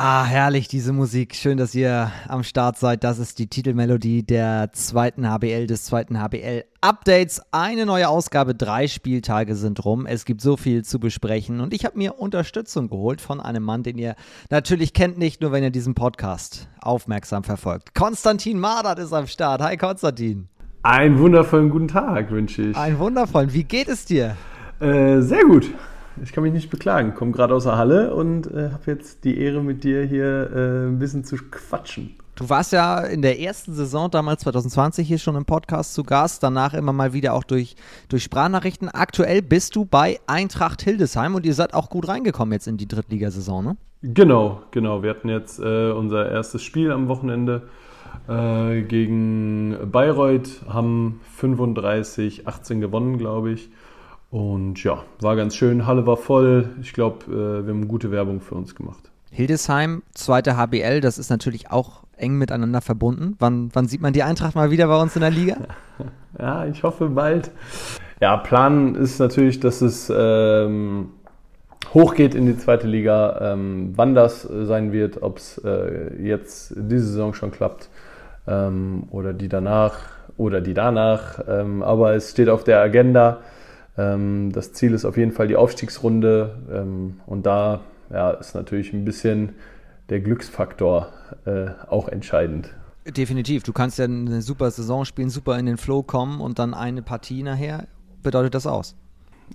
Ah, herrlich, diese Musik. Schön, dass ihr am Start seid. Das ist die Titelmelodie der zweiten HBL, des zweiten HBL Updates. Eine neue Ausgabe, drei Spieltage sind rum. Es gibt so viel zu besprechen und ich habe mir Unterstützung geholt von einem Mann, den ihr natürlich kennt, nicht nur wenn ihr diesen Podcast aufmerksam verfolgt. Konstantin Mardert ist am Start. Hi Konstantin. Einen wundervollen guten Tag wünsche ich. Einen wundervollen. Wie geht es dir? Äh, sehr gut. Ich kann mich nicht beklagen. Komme gerade aus der Halle und äh, habe jetzt die Ehre, mit dir hier äh, ein bisschen zu quatschen. Du warst ja in der ersten Saison damals 2020 hier schon im Podcast zu Gast, danach immer mal wieder auch durch, durch Sprachnachrichten. Aktuell bist du bei Eintracht Hildesheim und ihr seid auch gut reingekommen jetzt in die Drittligasaison, ne? Genau, genau. Wir hatten jetzt äh, unser erstes Spiel am Wochenende äh, gegen Bayreuth, haben 35, 18 gewonnen, glaube ich. Und ja, war ganz schön. Halle war voll. Ich glaube, äh, wir haben gute Werbung für uns gemacht. Hildesheim, zweite HBL, das ist natürlich auch eng miteinander verbunden. Wann, wann sieht man die Eintracht mal wieder bei uns in der Liga? ja, ich hoffe bald. Ja, Plan ist natürlich, dass es ähm, hochgeht in die zweite Liga. Ähm, wann das sein wird, ob es äh, jetzt diese Saison schon klappt ähm, oder die danach oder die danach. Ähm, aber es steht auf der Agenda. Ähm, das Ziel ist auf jeden Fall die Aufstiegsrunde ähm, und da ja, ist natürlich ein bisschen der Glücksfaktor äh, auch entscheidend. Definitiv. Du kannst ja eine super Saison spielen, super in den Flow kommen und dann eine Partie nachher bedeutet das aus.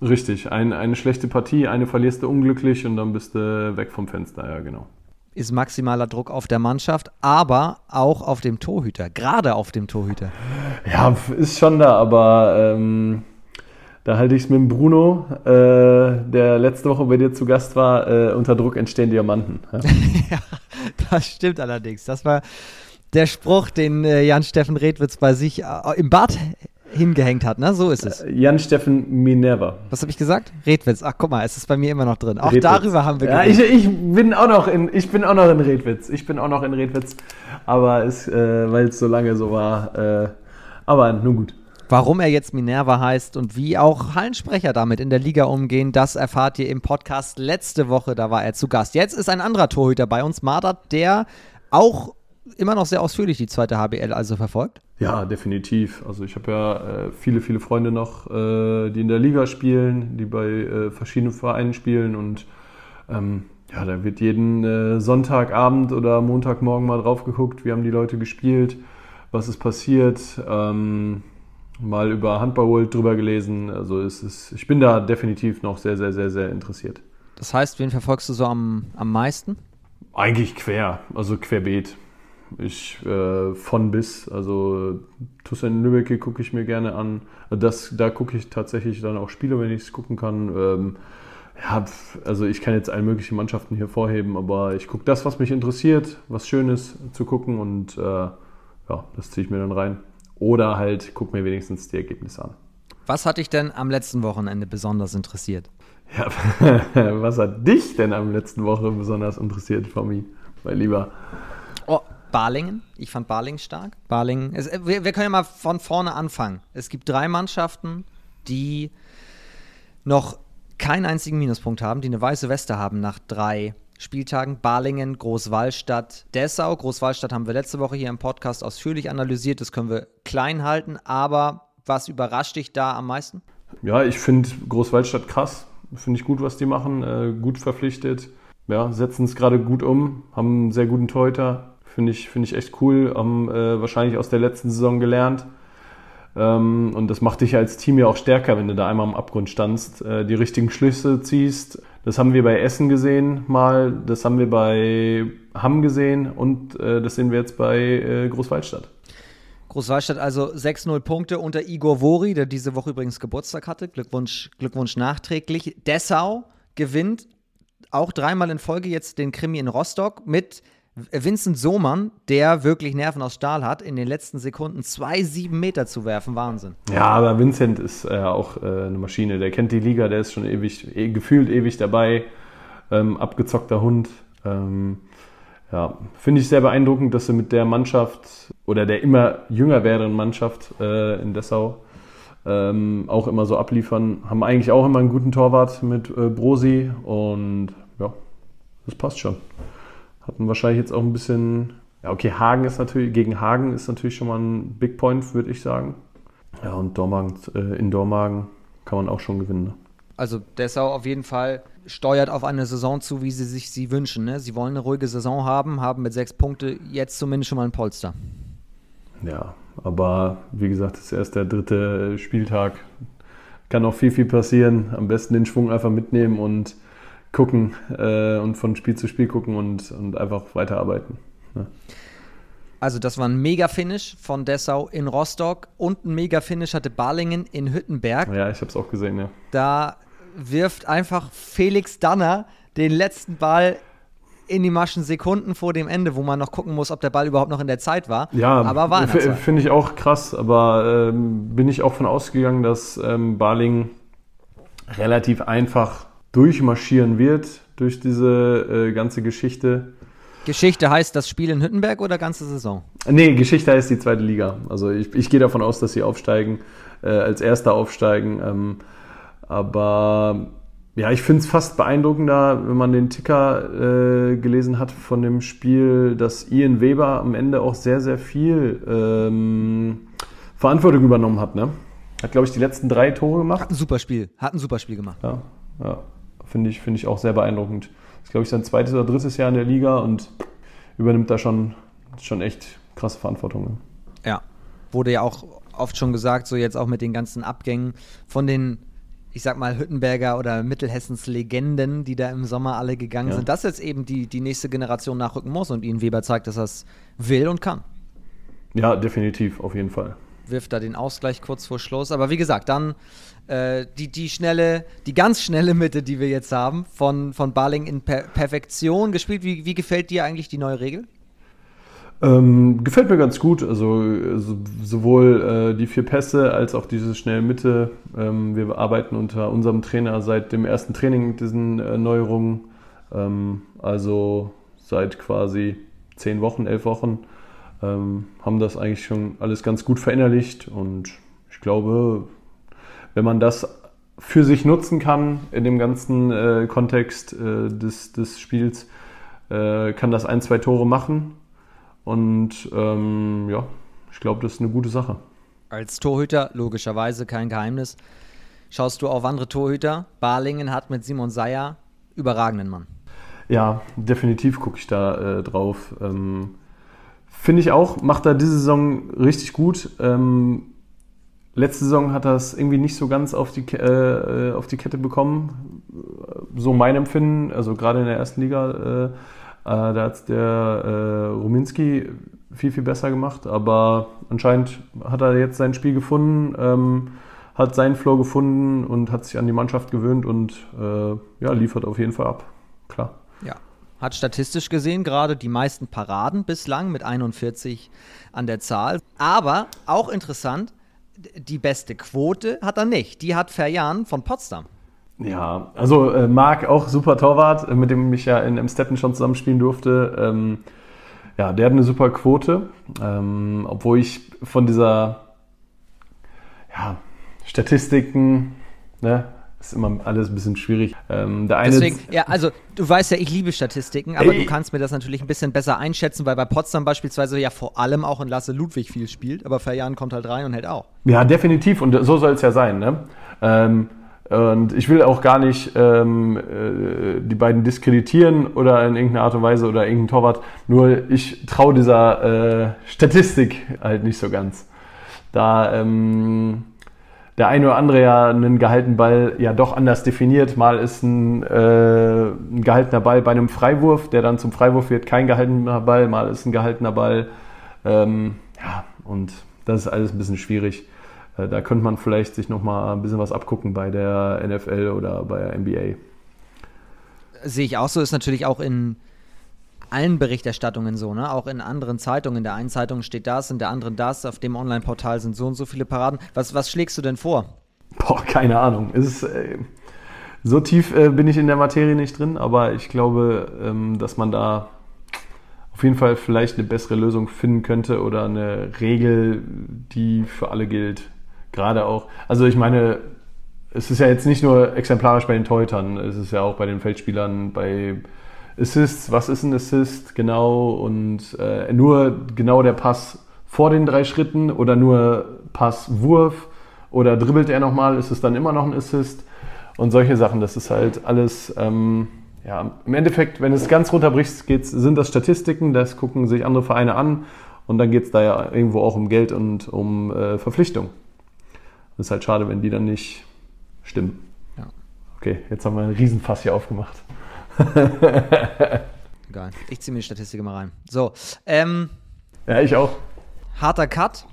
Richtig, ein, eine schlechte Partie, eine verlierst du unglücklich und dann bist du weg vom Fenster, ja genau. Ist maximaler Druck auf der Mannschaft, aber auch auf dem Torhüter, gerade auf dem Torhüter. Ja, ist schon da, aber ähm, da halte ich es mit dem Bruno, äh, der letzte Woche bei dir zu Gast war, äh, unter Druck entstehen Diamanten. Ja? ja, das stimmt allerdings. Das war der Spruch, den äh, Jan-Steffen Redwitz bei sich äh, im Bad hingehängt hat, ne? So ist es. Äh, Jan-Steffen Minerva. Was habe ich gesagt? Redwitz. Ach, guck mal, es ist bei mir immer noch drin. Auch Redwitz. darüber haben wir Ja, ich, ich, bin auch noch in, ich bin auch noch in Redwitz. Ich bin auch noch in Redwitz. Aber es, äh, weil es so lange so war. Äh, aber nun gut. Warum er jetzt Minerva heißt und wie auch Hallensprecher damit in der Liga umgehen, das erfahrt ihr im Podcast letzte Woche. Da war er zu Gast. Jetzt ist ein anderer Torhüter bei uns, Mardert, der auch immer noch sehr ausführlich die zweite HBL also verfolgt. Ja, definitiv. Also ich habe ja äh, viele, viele Freunde noch, äh, die in der Liga spielen, die bei äh, verschiedenen Vereinen spielen und ähm, ja, da wird jeden äh, Sonntagabend oder Montagmorgen mal drauf geguckt, wie haben die Leute gespielt, was ist passiert. Ähm, mal über Handball World drüber gelesen. Also es ist, ich bin da definitiv noch sehr, sehr, sehr, sehr interessiert. Das heißt, wen verfolgst du so am, am meisten? Eigentlich quer, also querbeet. Ich äh, von bis, also Tussan Lübeck gucke ich mir gerne an. Das, da gucke ich tatsächlich dann auch Spiele, wenn ich es gucken kann. Ähm, ja, also ich kann jetzt alle möglichen Mannschaften hier vorheben, aber ich gucke das, was mich interessiert, was Schönes zu gucken und äh, ja, das ziehe ich mir dann rein. Oder halt guck mir wenigstens die Ergebnisse an. Was hat dich denn am letzten Wochenende besonders interessiert? Ja, was hat dich denn am letzten Woche besonders interessiert, Fami, mein Lieber? Oh, Balingen. Ich fand Balingen stark. Balingen. Es, wir, wir können ja mal von vorne anfangen. Es gibt drei Mannschaften, die noch keinen einzigen Minuspunkt haben, die eine weiße Weste haben nach drei Spieltagen. Balingen, Großwallstadt, Dessau. Großwallstadt haben wir letzte Woche hier im Podcast ausführlich analysiert. Das können wir klein halten. Aber was überrascht dich da am meisten? Ja, ich finde Großwallstadt krass. Finde ich gut, was die machen. Äh, gut verpflichtet. Ja, setzen es gerade gut um. Haben einen sehr guten Teuter. Finde ich, find ich echt cool. Haben äh, wahrscheinlich aus der letzten Saison gelernt. Ähm, und das macht dich als Team ja auch stärker, wenn du da einmal am Abgrund standst, äh, die richtigen Schlüsse ziehst. Das haben wir bei Essen gesehen mal, das haben wir bei Hamm gesehen und äh, das sehen wir jetzt bei äh, Großwaldstadt. Großwaldstadt also 6-0 Punkte unter Igor Vori, der diese Woche übrigens Geburtstag hatte. Glückwunsch, Glückwunsch nachträglich. Dessau gewinnt auch dreimal in Folge jetzt den Krimi in Rostock mit Vincent Sohmann, der wirklich Nerven aus Stahl hat, in den letzten Sekunden zwei sieben Meter zu werfen. Wahnsinn. Ja, aber Vincent ist äh, auch äh, eine Maschine. Der kennt die Liga, der ist schon ewig, eh, gefühlt ewig dabei. Ähm, abgezockter Hund. Ähm, ja, finde ich sehr beeindruckend, dass sie mit der Mannschaft oder der immer jünger werdenden Mannschaft äh, in Dessau ähm, auch immer so abliefern. Haben eigentlich auch immer einen guten Torwart mit äh, Brosi und ja, das passt schon. Hatten wahrscheinlich jetzt auch ein bisschen. Ja, okay, Hagen ist natürlich, gegen Hagen ist natürlich schon mal ein Big Point, würde ich sagen. Ja, und Dormagen, äh, in Dormagen kann man auch schon gewinnen. Ne? Also Dessau auf jeden Fall steuert auf eine Saison zu, wie sie sich sie wünschen. Ne? Sie wollen eine ruhige Saison haben, haben mit sechs Punkte jetzt zumindest schon mal ein Polster. Ja, aber wie gesagt, es ist erst der dritte Spieltag. Kann noch viel, viel passieren. Am besten den Schwung einfach mitnehmen und gucken äh, und von Spiel zu Spiel gucken und, und einfach weiterarbeiten. Ne? Also das war ein Mega-Finish von Dessau in Rostock und ein Mega-Finish hatte Balingen in Hüttenberg. Ja, ich habe es auch gesehen, ja. Da wirft einfach Felix Danner den letzten Ball in die Maschen Sekunden vor dem Ende, wo man noch gucken muss, ob der Ball überhaupt noch in der Zeit war. Ja, aber war finde ich auch krass, aber ähm, bin ich auch von ausgegangen, dass ähm, Baling relativ einfach durchmarschieren wird durch diese äh, ganze Geschichte. Geschichte heißt das Spiel in Hüttenberg oder ganze Saison? Nee, Geschichte heißt die zweite Liga. Also ich, ich gehe davon aus, dass sie aufsteigen, äh, als Erster aufsteigen. Ähm, aber ja, ich finde es fast beeindruckender, wenn man den Ticker äh, gelesen hat von dem Spiel, dass Ian Weber am Ende auch sehr, sehr viel ähm, Verantwortung übernommen hat. Ne? Hat, glaube ich, die letzten drei Tore gemacht. Hat ein super Spiel, hat ein super Spiel gemacht. Ja, ja. Finde ich, find ich auch sehr beeindruckend. Ist, glaube ich, sein zweites oder drittes Jahr in der Liga und übernimmt da schon, schon echt krasse Verantwortung. Ja, wurde ja auch oft schon gesagt, so jetzt auch mit den ganzen Abgängen von den ich sag mal, Hüttenberger oder Mittelhessens Legenden, die da im Sommer alle gegangen ja. sind, dass jetzt eben die, die nächste Generation nachrücken muss und ihnen Weber zeigt, dass er es will und kann. Ja, definitiv, auf jeden Fall. Wirft da den Ausgleich kurz vor Schluss. Aber wie gesagt, dann äh, die, die schnelle, die ganz schnelle Mitte, die wir jetzt haben, von, von Barling in per Perfektion gespielt. Wie, wie gefällt dir eigentlich die neue Regel? Ähm, gefällt mir ganz gut. Also, also sowohl äh, die vier Pässe als auch diese schnelle Mitte. Ähm, wir arbeiten unter unserem Trainer seit dem ersten Training mit diesen äh, Neuerungen. Ähm, also seit quasi zehn Wochen, elf Wochen. Ähm, haben das eigentlich schon alles ganz gut verinnerlicht und ich glaube, wenn man das für sich nutzen kann in dem ganzen äh, Kontext äh, des, des Spiels, äh, kann das ein, zwei Tore machen und ähm, ja, ich glaube, das ist eine gute Sache. Als Torhüter, logischerweise kein Geheimnis, schaust du auf andere Torhüter. Balingen hat mit Simon Seyer überragenden Mann. Ja, definitiv gucke ich da äh, drauf. Ähm, Finde ich auch, macht er diese Saison richtig gut. Ähm, letzte Saison hat er es irgendwie nicht so ganz auf die, äh, auf die Kette bekommen. So mein Empfinden, also gerade in der ersten Liga. Äh, äh, da hat der äh, Ruminski viel, viel besser gemacht, aber anscheinend hat er jetzt sein Spiel gefunden, ähm, hat seinen Flow gefunden und hat sich an die Mannschaft gewöhnt und äh, ja, liefert auf jeden Fall ab. Klar. Ja. Hat statistisch gesehen gerade die meisten Paraden bislang mit 41 an der Zahl. Aber auch interessant, die beste Quote hat er nicht. Die hat Ferjan von Potsdam. Ja, also äh, Marc auch super Torwart, äh, mit dem ich ja in Emstetten schon zusammenspielen durfte. Ähm, ja, der hat eine super Quote, ähm, obwohl ich von dieser ja, Statistiken, ne, ist immer alles ein bisschen schwierig. Ähm, Deswegen, ja, also du weißt ja, ich liebe Statistiken, aber Ey. du kannst mir das natürlich ein bisschen besser einschätzen, weil bei Potsdam beispielsweise ja vor allem auch in Lasse Ludwig viel spielt, aber Verjan kommt halt rein und hält auch. Ja, definitiv und so soll es ja sein. Ne? Ähm, und ich will auch gar nicht ähm, äh, die beiden diskreditieren oder in irgendeiner Art und Weise oder irgendeinen Torwart. Nur ich traue dieser äh, Statistik halt nicht so ganz. Da ähm, der eine oder andere ja einen gehaltenen Ball ja doch anders definiert. Mal ist ein, äh, ein gehaltener Ball bei einem Freiwurf, der dann zum Freiwurf wird, kein gehaltener Ball. Mal ist ein gehaltener Ball. Ähm, ja, und das ist alles ein bisschen schwierig. Äh, da könnte man vielleicht sich nochmal ein bisschen was abgucken bei der NFL oder bei der NBA. Sehe ich auch so, ist natürlich auch in allen Berichterstattungen so, ne? Auch in anderen Zeitungen. In der einen Zeitung steht das, in der anderen das, auf dem Online-Portal sind so und so viele Paraden. Was, was schlägst du denn vor? Boah, keine Ahnung. Ist, äh, so tief äh, bin ich in der Materie nicht drin, aber ich glaube, ähm, dass man da auf jeden Fall vielleicht eine bessere Lösung finden könnte oder eine Regel, die für alle gilt. Gerade auch, also ich meine, es ist ja jetzt nicht nur exemplarisch bei den Torhütern, es ist ja auch bei den Feldspielern, bei Assists, was ist ein Assist genau und äh, nur genau der Pass vor den drei Schritten oder nur Passwurf oder dribbelt er nochmal, ist es dann immer noch ein Assist und solche Sachen. Das ist halt alles, ähm, ja, im Endeffekt, wenn es ganz runterbricht, geht's, sind das Statistiken, das gucken sich andere Vereine an und dann geht es da ja irgendwo auch um Geld und um äh, Verpflichtung. Das ist halt schade, wenn die dann nicht stimmen. Ja. Okay, jetzt haben wir einen Riesenfass hier aufgemacht. Egal. Ich ziehe mir die Statistik mal rein. So. Ähm, ja, ich auch. Harter Cut.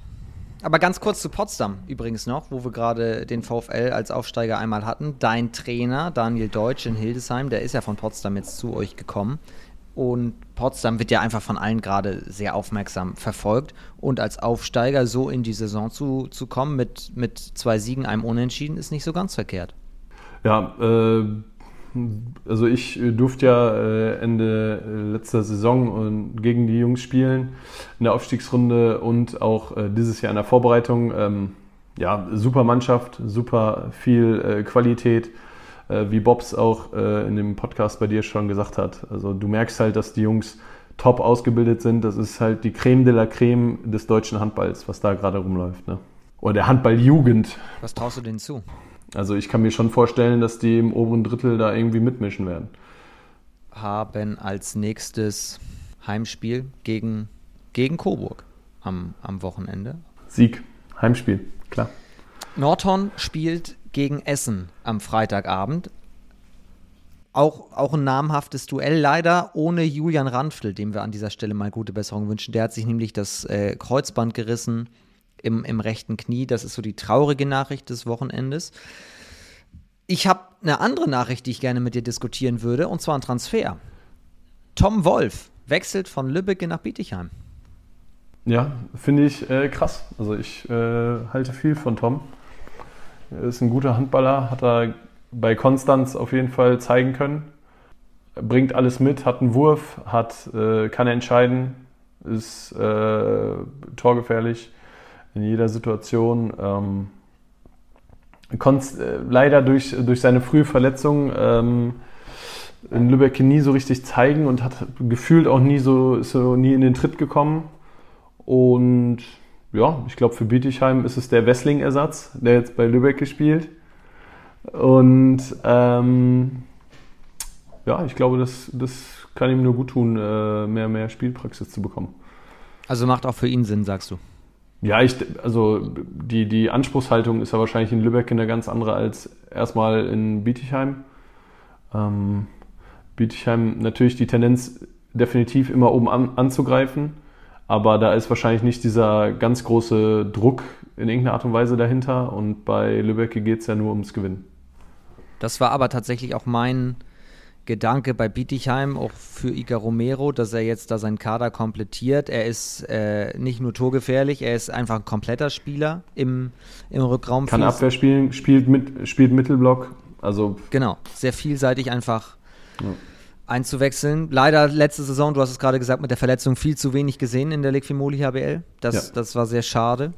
Aber ganz kurz zu Potsdam übrigens noch, wo wir gerade den VfL als Aufsteiger einmal hatten. Dein Trainer, Daniel Deutsch in Hildesheim, der ist ja von Potsdam jetzt zu euch gekommen. Und Potsdam wird ja einfach von allen gerade sehr aufmerksam verfolgt. Und als Aufsteiger so in die Saison zu, zu kommen mit, mit zwei Siegen, einem Unentschieden, ist nicht so ganz verkehrt. Ja, äh, also ich durfte ja äh, Ende letzter Saison gegen die Jungs spielen in der Aufstiegsrunde und auch äh, dieses Jahr in der Vorbereitung. Ähm, ja, super Mannschaft, super viel äh, Qualität, wie Bobs auch in dem Podcast bei dir schon gesagt hat. Also du merkst halt, dass die Jungs top ausgebildet sind. Das ist halt die Creme de la Creme des deutschen Handballs, was da gerade rumläuft. Ne? Oder der Handballjugend. Was traust du denen zu? Also ich kann mir schon vorstellen, dass die im oberen Drittel da irgendwie mitmischen werden. Haben als nächstes Heimspiel gegen, gegen Coburg am, am Wochenende. Sieg, Heimspiel, klar. Norton spielt gegen Essen am Freitagabend. Auch, auch ein namhaftes Duell, leider ohne Julian Ranftl, dem wir an dieser Stelle mal gute Besserung wünschen. Der hat sich nämlich das äh, Kreuzband gerissen im, im rechten Knie. Das ist so die traurige Nachricht des Wochenendes. Ich habe eine andere Nachricht, die ich gerne mit dir diskutieren würde, und zwar ein Transfer. Tom Wolf wechselt von Lübeck nach Bietigheim. Ja, finde ich äh, krass. Also ich äh, halte viel von Tom. Er ist ein guter Handballer, hat er bei Konstanz auf jeden Fall zeigen können. Bringt alles mit, hat einen Wurf, hat, äh, kann entscheiden, ist äh, torgefährlich in jeder Situation. Ähm, konnte äh, leider durch, durch seine frühe Verletzung ähm, in Lübeck nie so richtig zeigen und hat gefühlt auch nie so, ist so nie in den Tritt gekommen. Und ja, ich glaube, für Bietigheim ist es der Wessling-Ersatz, der jetzt bei Lübeck gespielt. Und ähm, ja, ich glaube, das, das kann ihm nur gut tun, äh, mehr, mehr Spielpraxis zu bekommen. Also macht auch für ihn Sinn, sagst du? Ja, ich, also die, die Anspruchshaltung ist ja wahrscheinlich in Lübeck eine ganz andere als erstmal in Bietigheim. Ähm, Bietigheim natürlich die Tendenz definitiv immer oben an, anzugreifen, aber da ist wahrscheinlich nicht dieser ganz große Druck in irgendeiner Art und Weise dahinter und bei Lübeck geht es ja nur ums Gewinnen. Das war aber tatsächlich auch mein Gedanke bei Bietigheim, auch für Ica Romero, dass er jetzt da seinen Kader komplettiert. Er ist äh, nicht nur torgefährlich, er ist einfach ein kompletter Spieler im, im Rückraum. Kann Abwehr spielen, spielt, mit, spielt Mittelblock. Also genau, sehr vielseitig einfach ja. einzuwechseln. Leider letzte Saison, du hast es gerade gesagt, mit der Verletzung viel zu wenig gesehen in der Liquimoli HBL. Das, ja. das war sehr schade.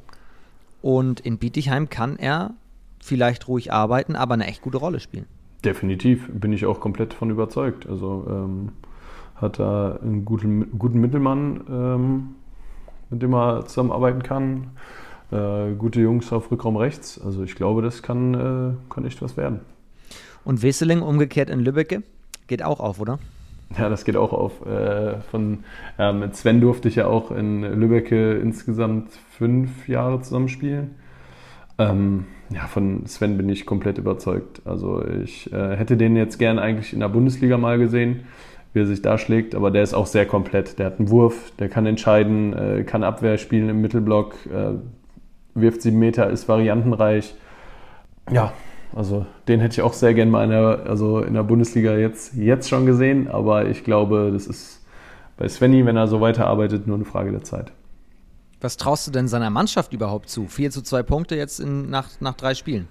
Und in Bietigheim kann er vielleicht ruhig arbeiten, aber eine echt gute Rolle spielen. Definitiv, bin ich auch komplett von überzeugt. Also ähm, hat da einen guten, guten Mittelmann, ähm, mit dem er zusammenarbeiten kann. Äh, gute Jungs auf Rückraum rechts. Also ich glaube, das kann, äh, kann echt was werden. Und Wesseling umgekehrt in Lübbecke geht auch auf, oder? Ja, das geht auch auf. Äh, von, ja, mit Sven durfte ich ja auch in Lübbecke insgesamt fünf Jahre zusammenspielen. Ähm, ja, von Sven bin ich komplett überzeugt. Also ich äh, hätte den jetzt gern eigentlich in der Bundesliga mal gesehen, wie er sich da schlägt, aber der ist auch sehr komplett. Der hat einen Wurf, der kann entscheiden, äh, kann Abwehr spielen im Mittelblock, äh, wirft sieben Meter, ist variantenreich. Ja, also den hätte ich auch sehr gern mal in der, also in der Bundesliga jetzt, jetzt schon gesehen, aber ich glaube, das ist bei Svenny, wenn er so weiterarbeitet, nur eine Frage der Zeit. Was traust du denn seiner Mannschaft überhaupt zu? 4 zu 2 Punkte jetzt in, nach, nach drei Spielen.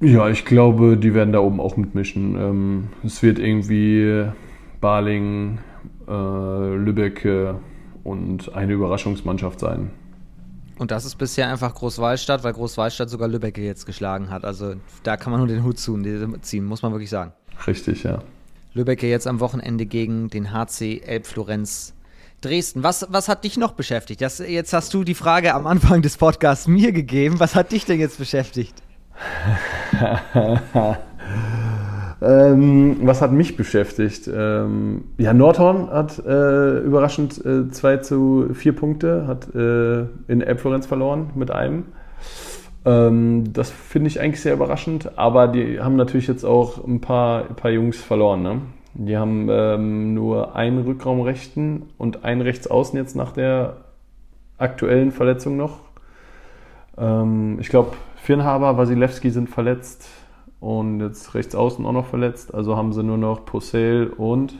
Ja, ich glaube, die werden da oben auch mitmischen. Ähm, es wird irgendwie Baling, äh, Lübeck äh, und eine Überraschungsmannschaft sein. Und das ist bisher einfach Großwallstadt, weil Großwallstadt sogar Lübeck jetzt geschlagen hat. Also da kann man nur den Hut ziehen, muss man wirklich sagen. Richtig, ja. Lübeck jetzt am Wochenende gegen den HC Elbflorenz Dresden. Was, was hat dich noch beschäftigt? Das, jetzt hast du die Frage am Anfang des Podcasts mir gegeben. Was hat dich denn jetzt beschäftigt? ähm, was hat mich beschäftigt? Ähm, ja, Nordhorn hat äh, überraschend 2 äh, zu 4 Punkte, hat äh, in Elbflorenz verloren mit einem. Ähm, das finde ich eigentlich sehr überraschend, aber die haben natürlich jetzt auch ein paar, ein paar Jungs verloren. Ne? Die haben ähm, nur einen Rückraumrechten und einen Rechtsaußen jetzt nach der aktuellen Verletzung noch. Ähm, ich glaube, Firnhaber, Wasilewski sind verletzt und jetzt Rechtsaußen auch noch verletzt. Also haben sie nur noch Posel und.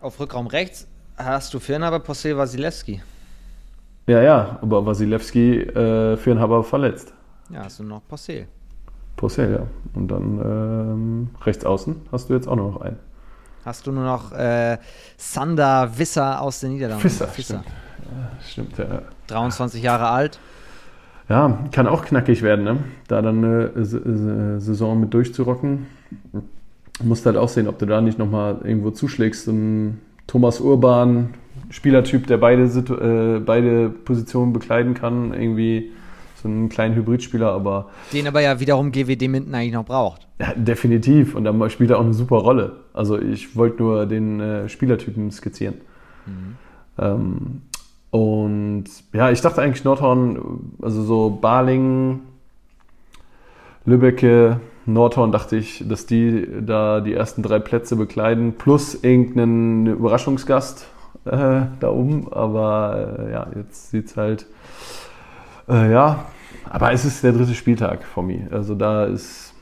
Auf Rückraum rechts hast du Firnhaber, Posel, Wasilewski. Ja, ja, aber Wasilewski, äh, Firnhaber verletzt. Ja, hast du noch Posel. Posel, ja. Und dann ähm, rechts außen hast du jetzt auch noch einen. Hast du nur noch äh, Sander Wisser aus den Niederlanden. Visser, Visser. Stimmt. Ja, stimmt, ja. 23 Jahre alt. Ja, kann auch knackig werden, ne? da dann eine Saison mit durchzurocken. Musst halt auch sehen, ob du da nicht nochmal irgendwo zuschlägst. Und Thomas Urban, Spielertyp, der beide, äh, beide Positionen bekleiden kann, irgendwie so einen kleinen Hybridspieler, aber. Den aber ja wiederum GWD Minden eigentlich noch braucht. Ja, definitiv. Und dann spielt er auch eine super Rolle. Also ich wollte nur den äh, Spielertypen skizzieren. Mhm. Ähm, und ja, ich dachte eigentlich Nordhorn, also so Baling, Lübbecke, Nordhorn dachte ich, dass die da die ersten drei Plätze bekleiden, plus irgendeinen Überraschungsgast äh, da oben. Aber äh, ja, jetzt sieht es halt äh, ja, aber es ist der dritte Spieltag von mir. Also da ist.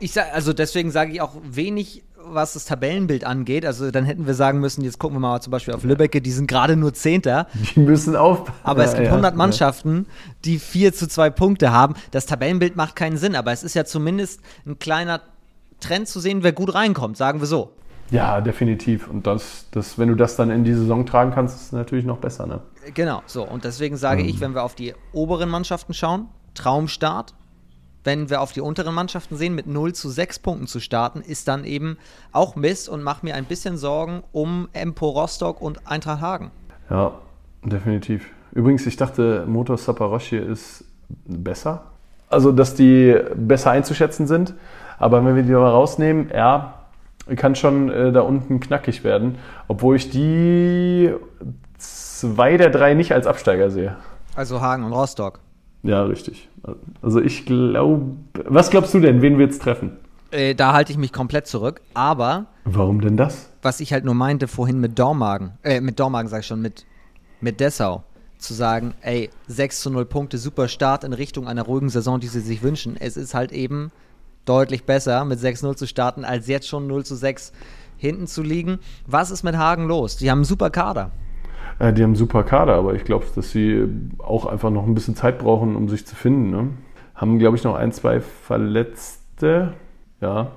Ich sag, also deswegen sage ich auch wenig, was das Tabellenbild angeht. Also dann hätten wir sagen müssen, jetzt gucken wir mal zum Beispiel auf Lübbecke, die sind gerade nur Zehnter. Die müssen auf. Aber es gibt ja, 100 Mannschaften, die 4 zu 2 Punkte haben. Das Tabellenbild macht keinen Sinn, aber es ist ja zumindest ein kleiner Trend zu sehen, wer gut reinkommt, sagen wir so. Ja, definitiv. Und das, das, wenn du das dann in die Saison tragen kannst, ist es natürlich noch besser. Ne? Genau, so. Und deswegen sage ähm. ich, wenn wir auf die oberen Mannschaften schauen, Traumstart. Wenn wir auf die unteren Mannschaften sehen, mit 0 zu 6 Punkten zu starten, ist dann eben auch Mist und macht mir ein bisschen Sorgen um Empo Rostock und Eintracht Hagen. Ja, definitiv. Übrigens, ich dachte, Motor Saparoschi ist besser. Also, dass die besser einzuschätzen sind. Aber wenn wir die mal rausnehmen, ja, kann schon äh, da unten knackig werden. Obwohl ich die zwei der drei nicht als Absteiger sehe. Also Hagen und Rostock. Ja, richtig. Also ich glaube. Was glaubst du denn, wen wir jetzt treffen? Äh, da halte ich mich komplett zurück. Aber. Warum denn das? Was ich halt nur meinte vorhin mit Dormagen, äh, mit Dormagen sag ich schon, mit, mit Dessau, zu sagen, ey, 6 zu 0 Punkte, super Start in Richtung einer ruhigen Saison, die sie sich wünschen. Es ist halt eben deutlich besser, mit 6-0 zu starten, als jetzt schon 0 zu 6 hinten zu liegen. Was ist mit Hagen los? Die haben einen super Kader. Äh, die haben einen super Kader, aber ich glaube, dass sie auch einfach noch ein bisschen Zeit brauchen, um sich zu finden. Ne? Haben, glaube ich, noch ein, zwei Verletzte. Ja.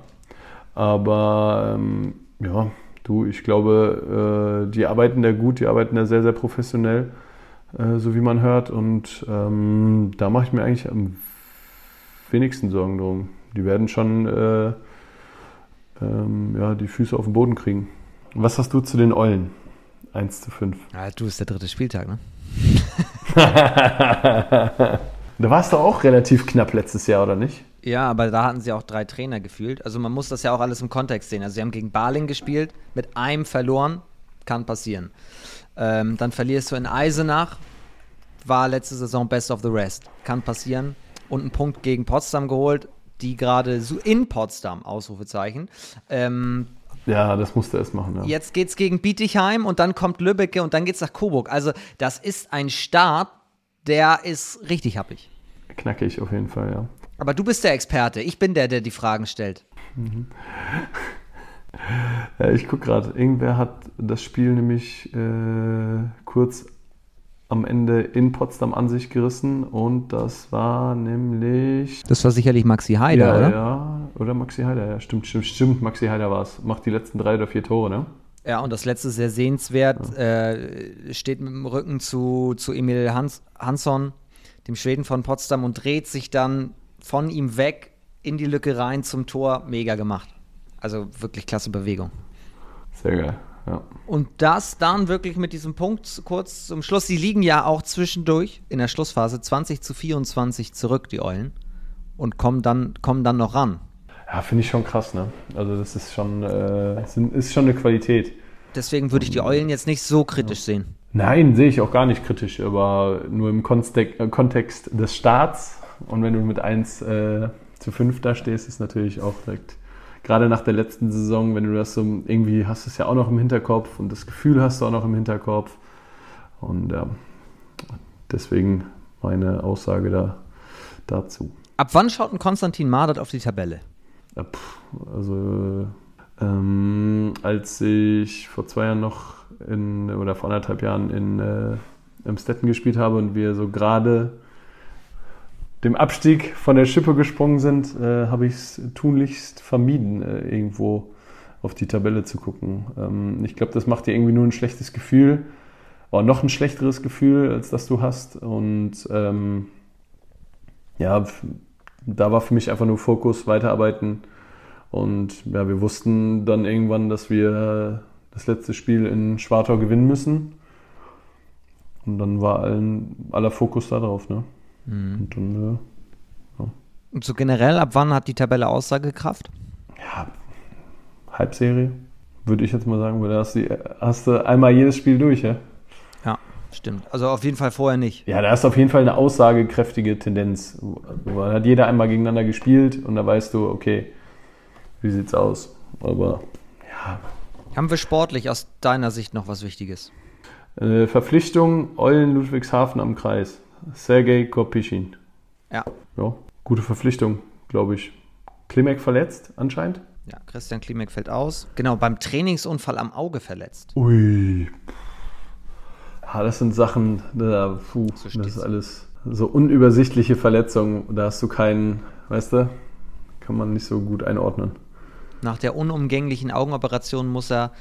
Aber ähm, ja, du, ich glaube, äh, die arbeiten da gut, die arbeiten da sehr, sehr professionell, äh, so wie man hört. Und ähm, da mache ich mir eigentlich am wenigsten Sorgen drum die werden schon äh, ähm, ja, die Füße auf den Boden kriegen. Was hast du zu den Eulen? 1 zu 5. Ja, du bist der dritte Spieltag, ne? da warst du auch relativ knapp letztes Jahr, oder nicht? Ja, aber da hatten sie auch drei Trainer gefühlt. Also man muss das ja auch alles im Kontext sehen. Also sie haben gegen Baling gespielt, mit einem verloren, kann passieren. Ähm, dann verlierst du in Eisenach, war letzte Saison Best of the Rest, kann passieren. Und einen Punkt gegen Potsdam geholt, die gerade so in Potsdam, Ausrufezeichen. Ähm, ja, das musste er erst machen. Ja. Jetzt es gegen Bietigheim und dann kommt Lübbecke und dann geht es nach Coburg. Also, das ist ein Start, der ist richtig happig. Knackig auf jeden Fall, ja. Aber du bist der Experte. Ich bin der, der die Fragen stellt. Mhm. Ja, ich gucke gerade. Irgendwer hat das Spiel nämlich äh, kurz am Ende in Potsdam an sich gerissen und das war nämlich. Das war sicherlich Maxi Heider, ja, oder? Ja, oder Maxi Heider, ja, stimmt, stimmt, stimmt. Maxi Heider war es. Macht die letzten drei oder vier Tore, ne? Ja, und das letzte sehr sehenswert, ja. äh, steht mit dem Rücken zu, zu Emil Hans, Hansson, dem Schweden von Potsdam, und dreht sich dann von ihm weg in die Lücke rein zum Tor. Mega gemacht. Also wirklich klasse Bewegung. Sehr geil. Ja. Und das dann wirklich mit diesem Punkt kurz zum Schluss. Sie liegen ja auch zwischendurch in der Schlussphase 20 zu 24 zurück, die Eulen. Und kommen dann, kommen dann noch ran. Ja, finde ich schon krass, ne? Also das ist schon, äh, ist schon eine Qualität. Deswegen würde ich die Eulen jetzt nicht so kritisch ja. sehen. Nein, sehe ich auch gar nicht kritisch, aber nur im äh, Kontext des Staats. Und wenn du mit 1 äh, zu 5 da stehst, ist natürlich auch direkt gerade nach der letzten Saison, wenn du das so irgendwie hast, es ja auch noch im Hinterkopf und das Gefühl hast du auch noch im Hinterkopf. Und ja, deswegen meine Aussage da, dazu. Ab wann schaut ein Konstantin Mardert auf die Tabelle? Ja, also, ähm, als ich vor zwei Jahren noch in, oder vor anderthalb Jahren in äh, Amstetten gespielt habe und wir so gerade dem Abstieg von der Schippe gesprungen sind, äh, habe ich es tunlichst vermieden, äh, irgendwo auf die Tabelle zu gucken. Ähm, ich glaube, das macht dir irgendwie nur ein schlechtes Gefühl oder noch ein schlechteres Gefühl, als das du hast. Und ähm, ja, da war für mich einfach nur Fokus, weiterarbeiten. Und ja, wir wussten dann irgendwann, dass wir das letzte Spiel in Schwartau gewinnen müssen. Und dann war allen, aller Fokus da drauf. Ne? Mhm. Und dann, ja. Und so generell, ab wann hat die Tabelle Aussagekraft? Ja, Halbserie, würde ich jetzt mal sagen, weil da hast du, hast du einmal jedes Spiel durch, ja? Ja, stimmt. Also auf jeden Fall vorher nicht. Ja, da ist auf jeden Fall eine aussagekräftige Tendenz. Da hat jeder einmal gegeneinander gespielt und da weißt du, okay, wie sieht's aus? Aber ja. Haben wir sportlich aus deiner Sicht noch was Wichtiges? Äh, Verpflichtung Eulen Ludwigshafen am Kreis. Sergei Korpischin. Ja. Ja, gute Verpflichtung, glaube ich. Klimek verletzt anscheinend. Ja, Christian Klimek fällt aus. Genau, beim Trainingsunfall am Auge verletzt. Ui. Ja, das sind Sachen, da, puh, so das ist alles so unübersichtliche Verletzungen. Da hast du keinen, weißt du, kann man nicht so gut einordnen. Nach der unumgänglichen Augenoperation muss er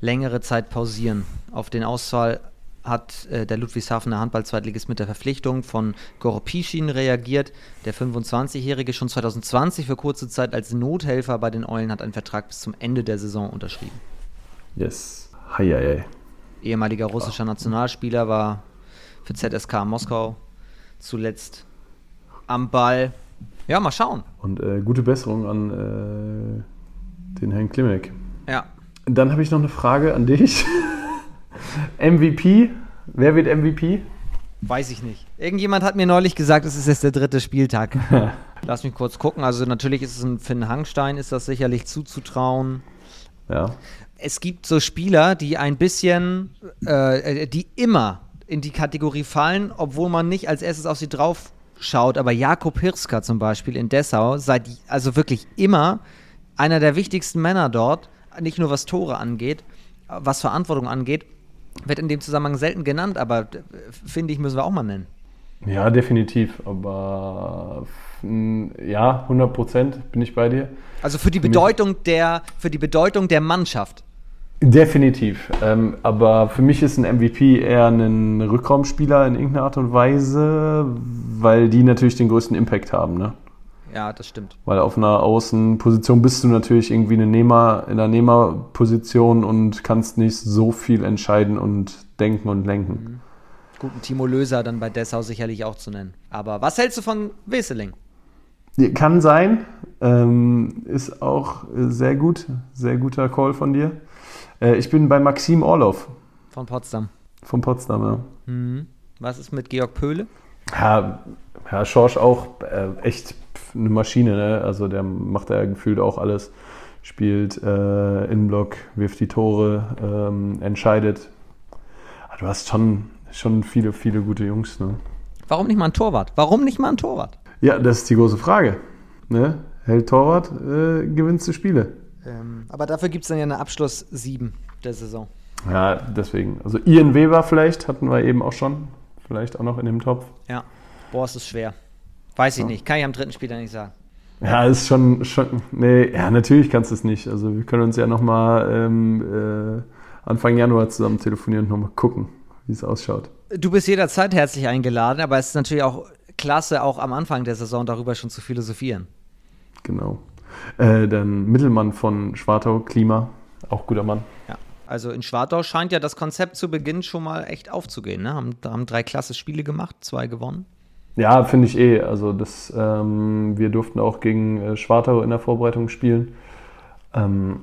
längere Zeit pausieren. Auf den Ausfall hat äh, der Ludwigshafener Handball-Zweitligist mit der Verpflichtung von Goropischin reagiert. Der 25-Jährige schon 2020 für kurze Zeit als Nothelfer bei den Eulen hat einen Vertrag bis zum Ende der Saison unterschrieben. Yes. Hei, hei, hei. Ehemaliger russischer Nationalspieler war für ZSK Moskau zuletzt am Ball. Ja, mal schauen. Und äh, gute Besserung an äh, den Herrn Klimek. Ja. Dann habe ich noch eine Frage an dich. MVP? Wer wird MVP? Weiß ich nicht. Irgendjemand hat mir neulich gesagt, es ist jetzt der dritte Spieltag. Lass mich kurz gucken. Also natürlich ist es ein Finn Hangstein, ist das sicherlich zuzutrauen. Ja. Es gibt so Spieler, die ein bisschen, äh, die immer in die Kategorie fallen, obwohl man nicht als erstes auf sie drauf schaut. Aber Jakob Hirska zum Beispiel in Dessau, seit also wirklich immer einer der wichtigsten Männer dort, nicht nur was Tore angeht, was Verantwortung angeht wird in dem Zusammenhang selten genannt, aber äh, finde ich, müssen wir auch mal nennen. Ja, definitiv. Aber ja, 100 Prozent bin ich bei dir. Also für die Bedeutung der, für die Bedeutung der Mannschaft. Definitiv. Ähm, aber für mich ist ein MVP eher ein Rückraumspieler in irgendeiner Art und Weise, weil die natürlich den größten Impact haben. Ne? Ja, das stimmt. Weil auf einer Außenposition bist du natürlich irgendwie eine Nehmer, in einer Nehmerposition und kannst nicht so viel entscheiden und denken und lenken. Mhm. Guten Timo Löser dann bei Dessau sicherlich auch zu nennen. Aber was hältst du von Weseling? Kann sein. Ähm, ist auch sehr gut. Sehr guter Call von dir. Äh, ich bin bei Maxim Orlov. Von Potsdam. Von Potsdam, ja. Mhm. Was ist mit Georg Pöhle? Ja, Herr Schorsch auch äh, echt eine Maschine, ne? Also der macht ja gefühlt auch alles. Spielt äh, Innenblock, wirft die Tore, ähm, entscheidet. Aber ah, du hast schon, schon viele, viele gute Jungs, ne? Warum nicht mal ein Torwart? Warum nicht mal ein Torwart? Ja, das ist die große Frage. Ne? Hält Torwart, äh, gewinnst du Spiele. Ähm, aber dafür gibt es dann ja eine Abschluss 7 der Saison. Ja, deswegen. Also Ian Weber vielleicht hatten wir eben auch schon. Vielleicht auch noch in dem Topf. Ja. Boah, es ist schwer. Weiß ich nicht. Kann ich am dritten Spiel dann nicht sagen. Ja, ist schon, schon, nee, ja, natürlich kannst du es nicht. Also wir können uns ja nochmal ähm, äh, Anfang Januar zusammen telefonieren und nochmal gucken, wie es ausschaut. Du bist jederzeit herzlich eingeladen, aber es ist natürlich auch klasse, auch am Anfang der Saison darüber schon zu philosophieren. Genau. Äh, dann Mittelmann von Schwartau, Klima, Auch guter Mann. Ja. Also in Schwartau scheint ja das Konzept zu Beginn schon mal echt aufzugehen. Ne? Haben, haben drei klasse Spiele gemacht, zwei gewonnen. Ja, finde ich eh. Also das, ähm, wir durften auch gegen äh, Schwartau in der Vorbereitung spielen. Ähm,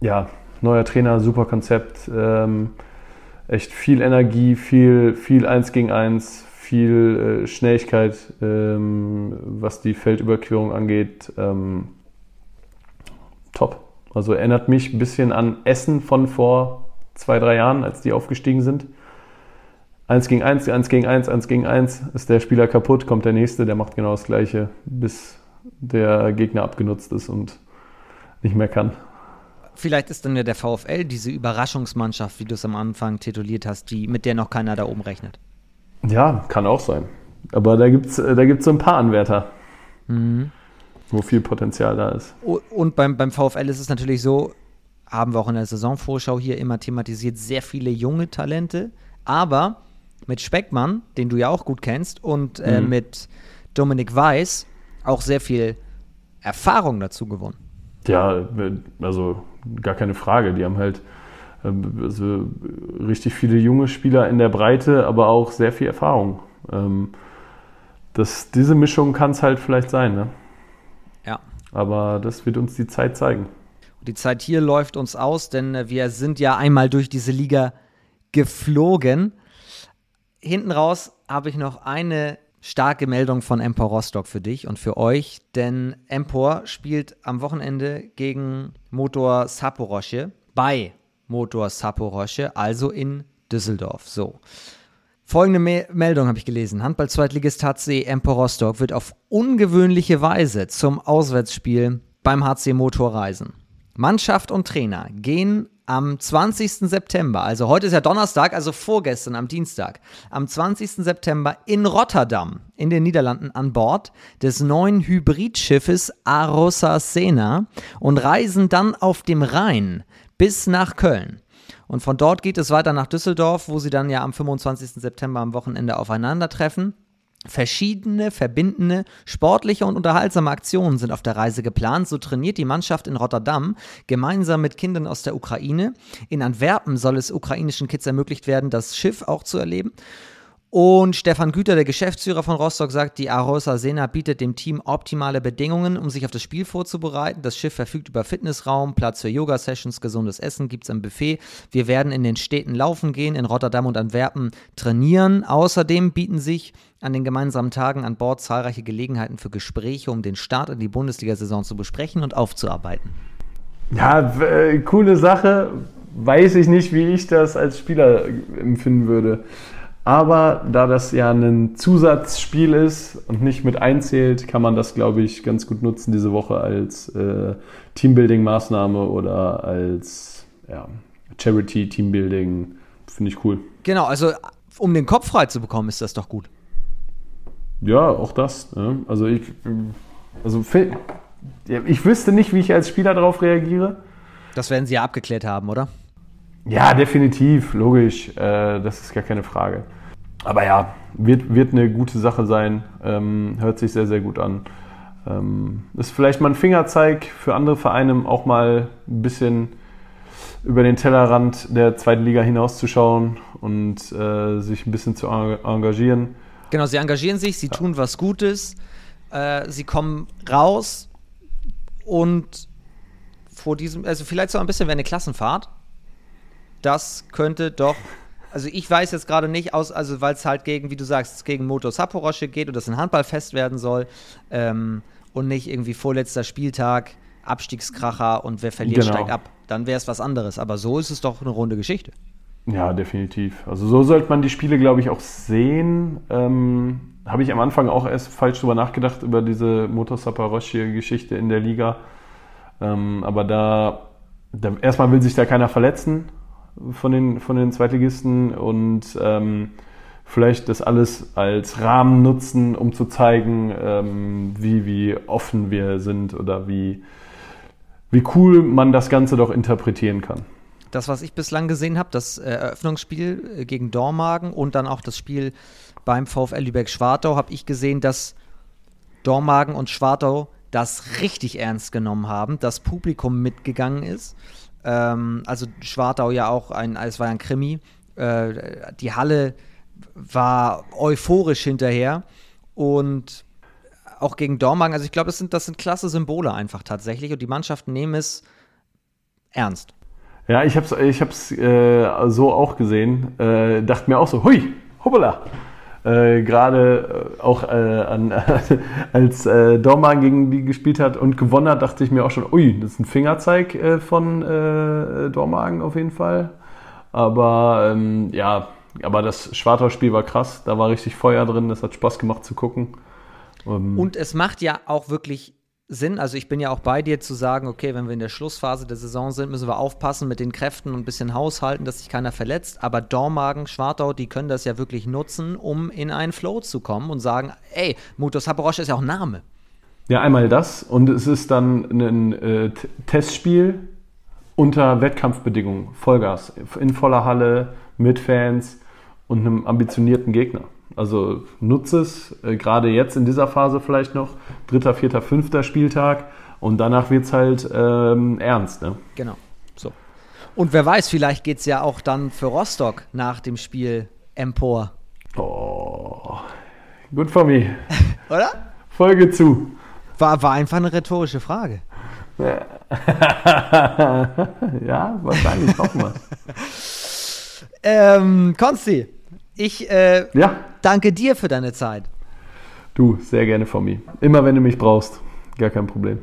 ja, neuer Trainer, super Konzept. Ähm, echt viel Energie, viel, viel Eins gegen Eins, viel äh, Schnelligkeit, ähm, was die Feldüberquerung angeht. Ähm, top. Also erinnert mich ein bisschen an Essen von vor zwei, drei Jahren, als die aufgestiegen sind. Eins gegen eins, eins gegen eins, eins gegen eins, ist der Spieler kaputt, kommt der nächste, der macht genau das gleiche, bis der Gegner abgenutzt ist und nicht mehr kann. Vielleicht ist dann ja der VfL diese Überraschungsmannschaft, wie du es am Anfang tituliert hast, die, mit der noch keiner da oben rechnet. Ja, kann auch sein. Aber da gibt es da gibt's so ein paar Anwärter, mhm. wo viel Potenzial da ist. Und beim, beim VfL ist es natürlich so, haben wir auch in der Saisonvorschau hier immer thematisiert, sehr viele junge Talente, aber mit Speckmann, den du ja auch gut kennst, und äh, mhm. mit Dominik Weiß auch sehr viel Erfahrung dazu gewonnen. Ja, also gar keine Frage. Die haben halt ähm, also richtig viele junge Spieler in der Breite, aber auch sehr viel Erfahrung. Ähm, das, diese Mischung kann es halt vielleicht sein. Ne? Ja. Aber das wird uns die Zeit zeigen. Die Zeit hier läuft uns aus, denn äh, wir sind ja einmal durch diese Liga geflogen. Hinten raus habe ich noch eine starke Meldung von Empor Rostock für dich und für euch, denn Empor spielt am Wochenende gegen Motor Saporosche bei Motor Saporosche, also in Düsseldorf. So. Folgende Me Meldung habe ich gelesen. Handball-Zweitligist HC Empor Rostock wird auf ungewöhnliche Weise zum Auswärtsspiel beim HC Motor reisen. Mannschaft und Trainer gehen am 20. September, also heute ist ja Donnerstag, also vorgestern am Dienstag, am 20. September in Rotterdam in den Niederlanden an Bord des neuen Hybridschiffes Arosa Sena und reisen dann auf dem Rhein bis nach Köln. Und von dort geht es weiter nach Düsseldorf, wo sie dann ja am 25. September am Wochenende aufeinandertreffen. Verschiedene, verbindende, sportliche und unterhaltsame Aktionen sind auf der Reise geplant. So trainiert die Mannschaft in Rotterdam gemeinsam mit Kindern aus der Ukraine. In Antwerpen soll es ukrainischen Kids ermöglicht werden, das Schiff auch zu erleben. Und Stefan Güter, der Geschäftsführer von Rostock, sagt, die Arosa Sena bietet dem Team optimale Bedingungen, um sich auf das Spiel vorzubereiten. Das Schiff verfügt über Fitnessraum, Platz für Yoga-Sessions, gesundes Essen gibt es am Buffet. Wir werden in den Städten laufen gehen, in Rotterdam und Antwerpen trainieren. Außerdem bieten sich an den gemeinsamen Tagen an Bord zahlreiche Gelegenheiten für Gespräche, um den Start in die Bundesliga-Saison zu besprechen und aufzuarbeiten. Ja, äh, coole Sache. Weiß ich nicht, wie ich das als Spieler empfinden würde. Aber da das ja ein Zusatzspiel ist und nicht mit einzählt, kann man das, glaube ich, ganz gut nutzen diese Woche als äh, Teambuilding-Maßnahme oder als ja, Charity-Teambuilding. Finde ich cool. Genau, also um den Kopf frei zu bekommen, ist das doch gut. Ja, auch das. Ne? Also ich, also ich wüsste nicht, wie ich als Spieler darauf reagiere. Das werden Sie ja abgeklärt haben, oder? Ja, definitiv, logisch. Äh, das ist gar keine Frage. Aber ja, wird, wird eine gute Sache sein. Ähm, hört sich sehr, sehr gut an. Ähm, ist vielleicht mal ein Fingerzeig für andere Vereine, auch mal ein bisschen über den Tellerrand der zweiten Liga hinauszuschauen und äh, sich ein bisschen zu engagieren. Genau, sie engagieren sich, sie ja. tun was Gutes, äh, sie kommen raus und vor diesem, also vielleicht so ein bisschen wie eine Klassenfahrt das könnte doch. Also ich weiß jetzt gerade nicht aus, also weil es halt gegen, wie du sagst, gegen Moto Saporosche geht und das ein Handballfest werden soll ähm, und nicht irgendwie vorletzter Spieltag, Abstiegskracher und wer verliert, genau. steigt ab. Dann wäre es was anderes. Aber so ist es doch eine runde Geschichte. Ja, definitiv. Also so sollte man die Spiele, glaube ich, auch sehen. Ähm, Habe ich am Anfang auch erst falsch drüber nachgedacht, über diese Motor Saporosche-Geschichte in der Liga. Ähm, aber da, da, erstmal will sich da keiner verletzen von den, von den Zweitligisten und ähm, vielleicht das alles als Rahmen nutzen, um zu zeigen, ähm, wie, wie offen wir sind oder wie, wie cool man das Ganze doch interpretieren kann. Das, was ich bislang gesehen habe, das äh, Eröffnungsspiel äh, gegen Dormagen und dann auch das Spiel beim VfL Lübeck-Schwartau, habe ich gesehen, dass Dormagen und Schwartau das richtig ernst genommen haben, das Publikum mitgegangen ist Ähm, also Schwartau ja auch ein, es war ein Krimi. Äh, die Halle war euphorisch hinterher und auch gegen Dormagen. Also ich glaube, das sind, das sind klasse Symbole einfach tatsächlich und die Mannschaften nehmen es ernst. Ja, ich habe es ich äh, so auch gesehen. Äh, dachte mir auch so, hui, hoppala. Äh, Gerade äh, auch äh, an, als äh, Dormagen gegen die gespielt hat und gewonnen hat, dachte ich mir auch schon, ui, das ist ein Fingerzeig äh, von äh, Dormagen auf jeden Fall. Aber ähm, ja, aber das Schwartau-Spiel war krass, da war richtig Feuer drin, das hat Spaß gemacht zu gucken. Um, ähm, und es macht ja auch wirklich Sinn. Also ich bin ja auch bei dir zu sagen, okay, wenn wir in der Schlussphase der Saison sind, müssen wir aufpassen mit den Kräften und ein bisschen haushalten, dass sich keiner verletzt. Aber Dormagen, Schwartau, die können das ja wirklich nutzen, um in einen Flow zu kommen und sagen, ey, Mutos Haberosch ist ja auch Name. Ja, einmal das und es ist dann ein äh, Testspiel unter Wettkampfbedingungen, Vollgas, in voller Halle, mit Fans und einem ambitionierten Gegner. Also nutze es, äh, gerade jetzt in dieser Phase vielleicht noch, dritter, vierter, fünfter Spieltag und danach wird es halt ähm, ernst. Ne? Genau. So. Und wer weiß, vielleicht geht es ja auch dann für Rostock nach dem Spiel empor. Oh, gut for me. Oder? Folge zu. War, war einfach eine rhetorische Frage. ja, wahrscheinlich hoffen wir ähm, Konsti, ich äh, ja? Danke dir für deine Zeit. Du, sehr gerne von mir. Immer wenn du mich brauchst. Gar kein Problem.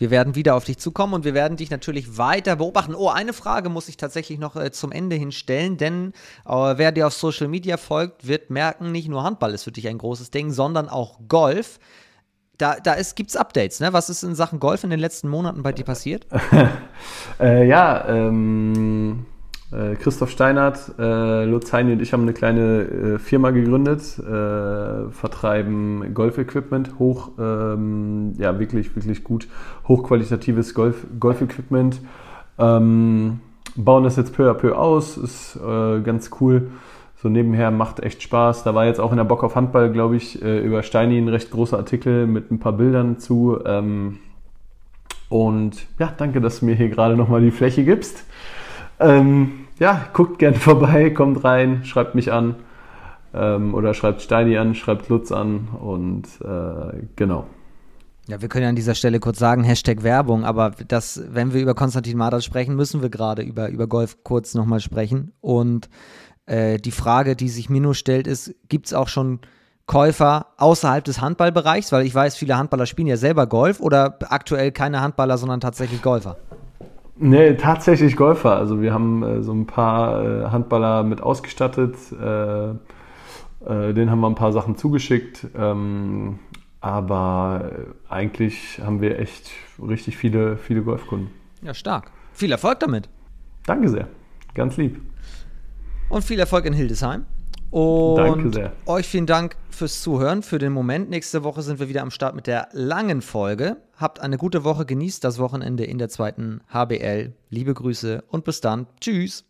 Wir werden wieder auf dich zukommen und wir werden dich natürlich weiter beobachten. Oh, eine Frage muss ich tatsächlich noch äh, zum Ende hinstellen, denn äh, wer dir auf Social Media folgt, wird merken, nicht nur Handball ist für dich ein großes Ding, sondern auch Golf. Da, da gibt es Updates, ne? Was ist in Sachen Golf in den letzten Monaten bei dir passiert? äh, ja, ähm, äh, Christoph Steinert, äh, Lutz Heini und ich haben eine kleine äh, Firma gegründet, äh, vertreiben Golf-Equipment, hoch, ähm, ja, wirklich, wirklich gut, hochqualitatives Golf, Golf-Equipment. Ähm, bauen das jetzt peu à peu aus, ist äh, ganz cool. So nebenher macht echt Spaß. Da war jetzt auch in der Bock auf Handball, glaube ich, äh, über Steini ein recht großer Artikel mit ein paar Bildern zu. Ähm, und ja, danke, dass du mir hier gerade nochmal die Fläche gibst. Ähm, ja, guckt gerne vorbei, kommt rein, schreibt mich an ähm, oder schreibt Steini an, schreibt Lutz an und äh, genau. Ja, wir können ja an dieser Stelle kurz sagen, Hashtag Werbung, aber das, wenn wir über Konstantin Madras sprechen, müssen wir gerade über, über Golf kurz nochmal sprechen. Und äh, die Frage, die sich mir nur stellt, ist, gibt es auch schon Käufer außerhalb des Handballbereichs? Weil ich weiß, viele Handballer spielen ja selber Golf oder aktuell keine Handballer, sondern tatsächlich Golfer. Nee, tatsächlich Golfer. Also wir haben äh, so ein paar äh, Handballer mit ausgestattet. Äh, äh denen haben wir ein paar Sachen zugeschickt. Ähm, aber eigentlich haben wir echt richtig viele, viele Golfkunden. Ja, stark. Viel Erfolg damit. Danke sehr. Ganz lieb. Und viel Erfolg in Hildesheim. Und Danke sehr. euch vielen Dank fürs Zuhören, für den Moment. Nächste Woche sind wir wieder am Start mit der langen Folge. Habt eine gute Woche, genießt das Wochenende in der zweiten HBL. Liebe Grüße und bis dann. Tschüss.